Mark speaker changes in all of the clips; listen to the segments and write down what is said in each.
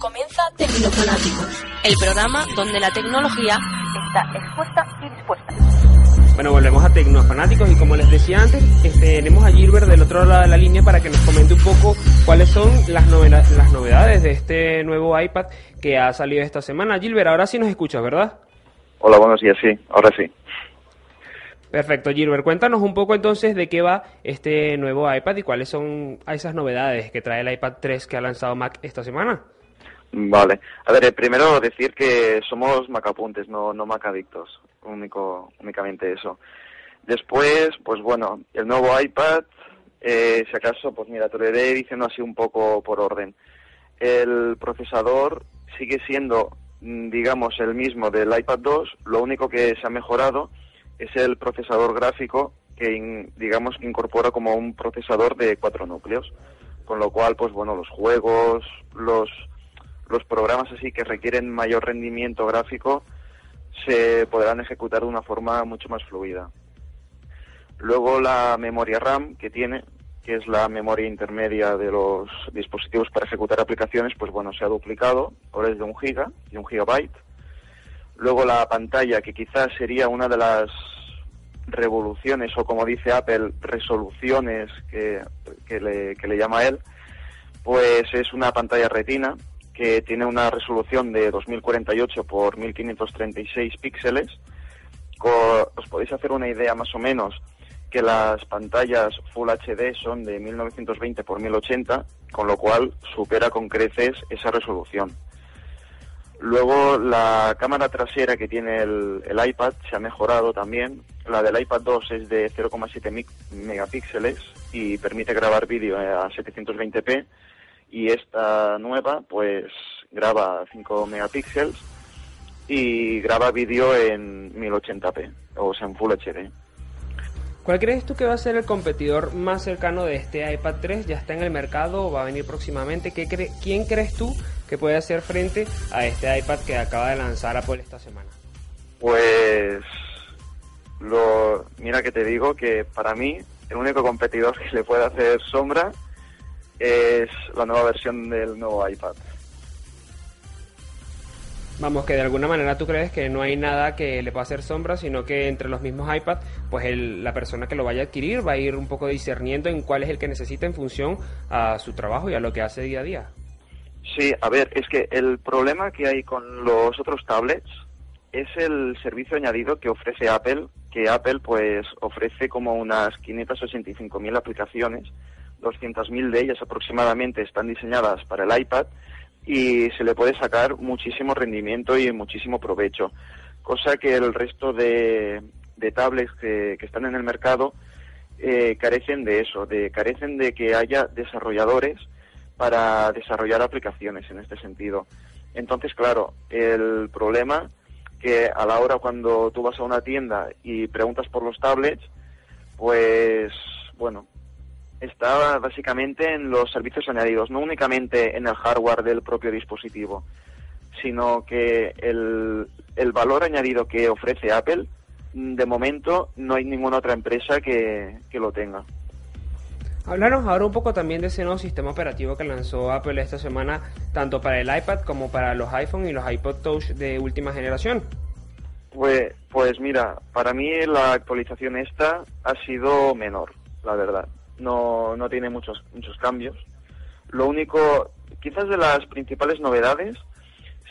Speaker 1: Comienza Tecnofanáticos, el programa donde la tecnología está expuesta y dispuesta.
Speaker 2: Bueno, volvemos a Tecnofanáticos y como les decía antes, este, tenemos a Gilbert del otro lado de la línea para que nos comente un poco cuáles son las, las novedades de este nuevo iPad que ha salido esta semana. Gilbert, ahora sí nos escuchas, ¿verdad?
Speaker 3: Hola, buenos días, sí, ahora sí.
Speaker 2: Perfecto, Gilbert. Cuéntanos un poco entonces de qué va este nuevo iPad y cuáles son esas novedades que trae el iPad 3 que ha lanzado Mac esta semana.
Speaker 3: Vale. A ver, eh, primero decir que somos Macapuntes, no, no Macadictos. Único, únicamente eso. Después, pues bueno, el nuevo iPad, eh, si acaso, pues mira, te lo iré diciendo así un poco por orden. El procesador sigue siendo, mm, digamos, el mismo del iPad 2, lo único que se ha mejorado es el procesador gráfico que digamos que incorpora como un procesador de cuatro núcleos con lo cual pues bueno los juegos los los programas así que requieren mayor rendimiento gráfico se podrán ejecutar de una forma mucho más fluida. Luego la memoria RAM que tiene que es la memoria intermedia de los dispositivos para ejecutar aplicaciones pues bueno se ha duplicado ahora es de un giga y un gigabyte. Luego la pantalla, que quizás sería una de las revoluciones o como dice Apple, resoluciones que, que le llama él, pues es una pantalla retina que tiene una resolución de 2048 por 1536 píxeles. Os podéis hacer una idea más o menos que las pantallas Full HD son de 1920 por 1080, con lo cual supera con creces esa resolución. Luego la cámara trasera que tiene el, iPad se ha mejorado también. La del iPad 2 es de 0,7 megapíxeles y permite grabar vídeo a 720p y esta nueva pues graba 5 megapíxeles y graba vídeo en 1080p o sea en Full HD.
Speaker 2: ¿Cuál crees tú que va a ser el competidor más cercano de este iPad 3? ¿Ya está en el mercado o va a venir próximamente? ¿Qué ¿Quién crees tú que puede hacer frente a este iPad que acaba de lanzar Apple esta semana?
Speaker 3: Pues lo mira que te digo que para mí el único competidor que le puede hacer sombra es la nueva versión del nuevo iPad.
Speaker 2: Vamos, que de alguna manera tú crees que no hay nada que le pueda hacer sombra, sino que entre los mismos iPad, pues la persona que lo vaya a adquirir va a ir un poco discerniendo en cuál es el que necesita en función a su trabajo y a lo que hace día a día.
Speaker 3: Sí, a ver, es que el problema que hay con los otros tablets es el servicio añadido que ofrece Apple, que Apple pues ofrece como unas 585.000 aplicaciones, 200.000 de ellas aproximadamente están diseñadas para el iPad y se le puede sacar muchísimo rendimiento y muchísimo provecho, cosa que el resto de, tablets que, están en el mercado eh, carecen de eso, de carecen de que haya desarrolladores para desarrollar aplicaciones en este sentido. Entonces, claro, el problema que a la hora cuando tú vas a una tienda y preguntas por los tablets, pues bueno, está básicamente en los servicios añadidos, no únicamente en el hardware del propio dispositivo, sino que el, el valor añadido que ofrece Apple, de momento no hay ninguna otra empresa que, que lo tenga.
Speaker 2: Hablaros ahora un poco también de ese nuevo sistema operativo que lanzó Apple esta semana, tanto para el iPad como para los iPhone y los iPod Touch de última generación.
Speaker 3: Pues, pues mira, para mí la actualización esta ha sido menor, la verdad. No, no tiene muchos, muchos cambios. Lo único, quizás de las principales novedades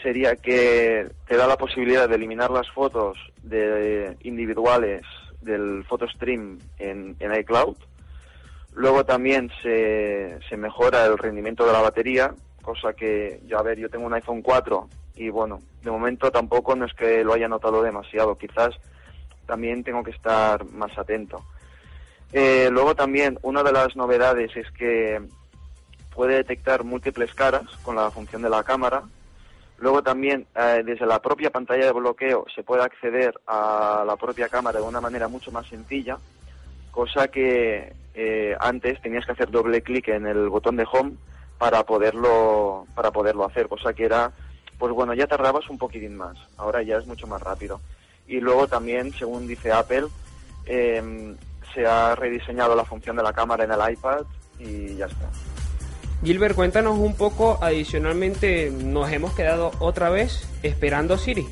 Speaker 3: sería que te da la posibilidad de eliminar las fotos de individuales del PhotoStream en, en iCloud Luego también se, se mejora el rendimiento de la batería, cosa que, ya a ver, yo tengo un iPhone 4 y bueno, de momento tampoco no es que lo haya notado demasiado, quizás también tengo que estar más atento. Eh, luego también una de las novedades es que puede detectar múltiples caras con la función de la cámara. Luego también eh, desde la propia pantalla de bloqueo se puede acceder a la propia cámara de una manera mucho más sencilla, cosa que eh, antes tenías que hacer doble clic en el botón de home para poderlo para poderlo hacer cosa que era pues bueno ya tardabas un poquitín más ahora ya es mucho más rápido y luego también según dice Apple em, se ha rediseñado la función de la cámara en el iPad y ya está
Speaker 2: Gilbert, cuéntanos un poco, adicionalmente, nos hemos quedado otra vez esperando Siri.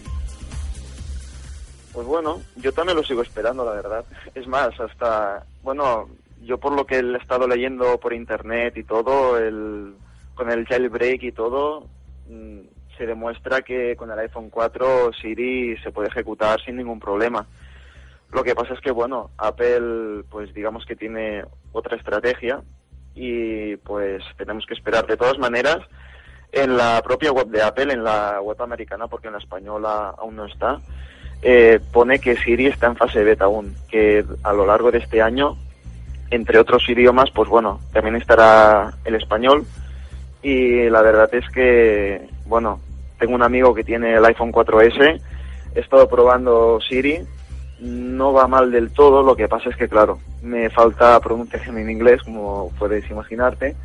Speaker 3: Pues bueno, yo también lo sigo esperando, la verdad. Es más, hasta, bueno, yo por lo que he estado leyendo por internet y todo, el, con el jailbreak y todo, mm, se demuestra que con el iPhone 4 Siri se puede ejecutar sin ningún problema. Lo que pasa es que, bueno, Apple, pues digamos que tiene otra estrategia y pues tenemos que esperar. De todas maneras, en la propia web de Apple, en la web americana, porque en la española aún no está, eh, pone que Siri está en fase beta aún, que a lo largo de este año, entre otros idiomas, pues bueno, también estará el español y la verdad es que, bueno, tengo un amigo que tiene el iPhone 4S, he estado probando Siri, no va mal del todo, lo que pasa es que, claro, me falta pronunciación en inglés, como puedes imaginarte,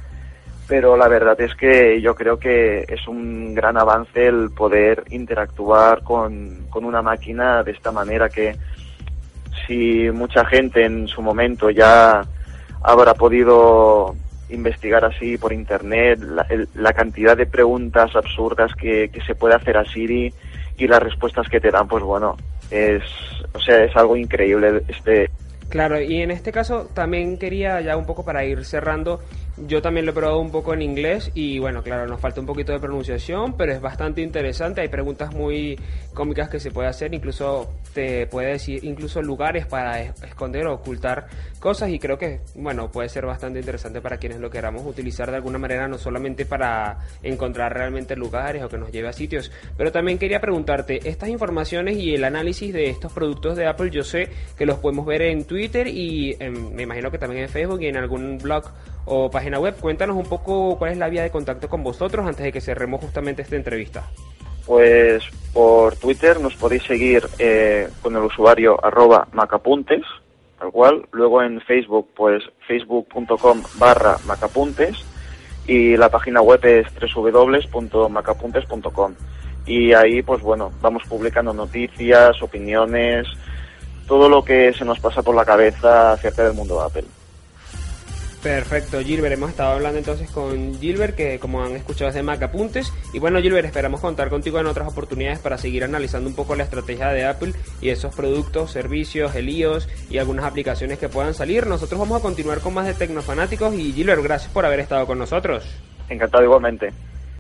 Speaker 3: pero la verdad es que yo creo que es un gran avance el poder interactuar con, con una máquina de esta manera que si mucha gente en su momento ya habrá podido investigar así por internet la, cantidad de preguntas absurdas que, que, se puede hacer a Siri y las respuestas que te dan, pues bueno, es, o sea, es algo increíble este.
Speaker 2: Claro, y en este caso también quería ya un poco para ir cerrando yo también lo he probado un poco en inglés y bueno, claro, nos falta un poquito de pronunciación, pero es bastante interesante. Hay preguntas muy cómicas que se puede hacer, incluso te puede decir incluso lugares para esconder o ocultar cosas y creo que bueno, puede ser bastante interesante para quienes lo queramos utilizar de alguna manera, no solamente para encontrar realmente lugares o que nos lleve a sitios, pero también quería preguntarte, estas informaciones y el análisis de estos productos de Apple, yo sé que los podemos ver en Twitter y me imagino que también en Facebook y en algún blog o página web. Cuéntanos un poco cuál es la vía de contacto con vosotros antes de que cerremos justamente esta entrevista.
Speaker 3: Pues por Twitter nos podéis seguir eh, con el usuario arroba macapuntes, tal cual. Luego en Facebook, pues facebook.com barra macapuntes y la página web es www.macapuntes.com. Y ahí, pues bueno, vamos publicando noticias, opiniones, todo lo que se nos pasa por la cabeza acerca del mundo de Apple.
Speaker 2: Perfecto, Gilbert. Hemos estado hablando entonces con Gilbert, que como han escuchado es de Mac Apuntes. Y bueno, Gilbert, esperamos contar contigo en otras oportunidades para seguir analizando un poco la estrategia de Apple y esos productos, servicios, elíos y algunas aplicaciones que puedan salir. Nosotros vamos a continuar con más de Tecnofanáticos y Gilbert, gracias por haber estado con nosotros.
Speaker 3: Encantado igualmente.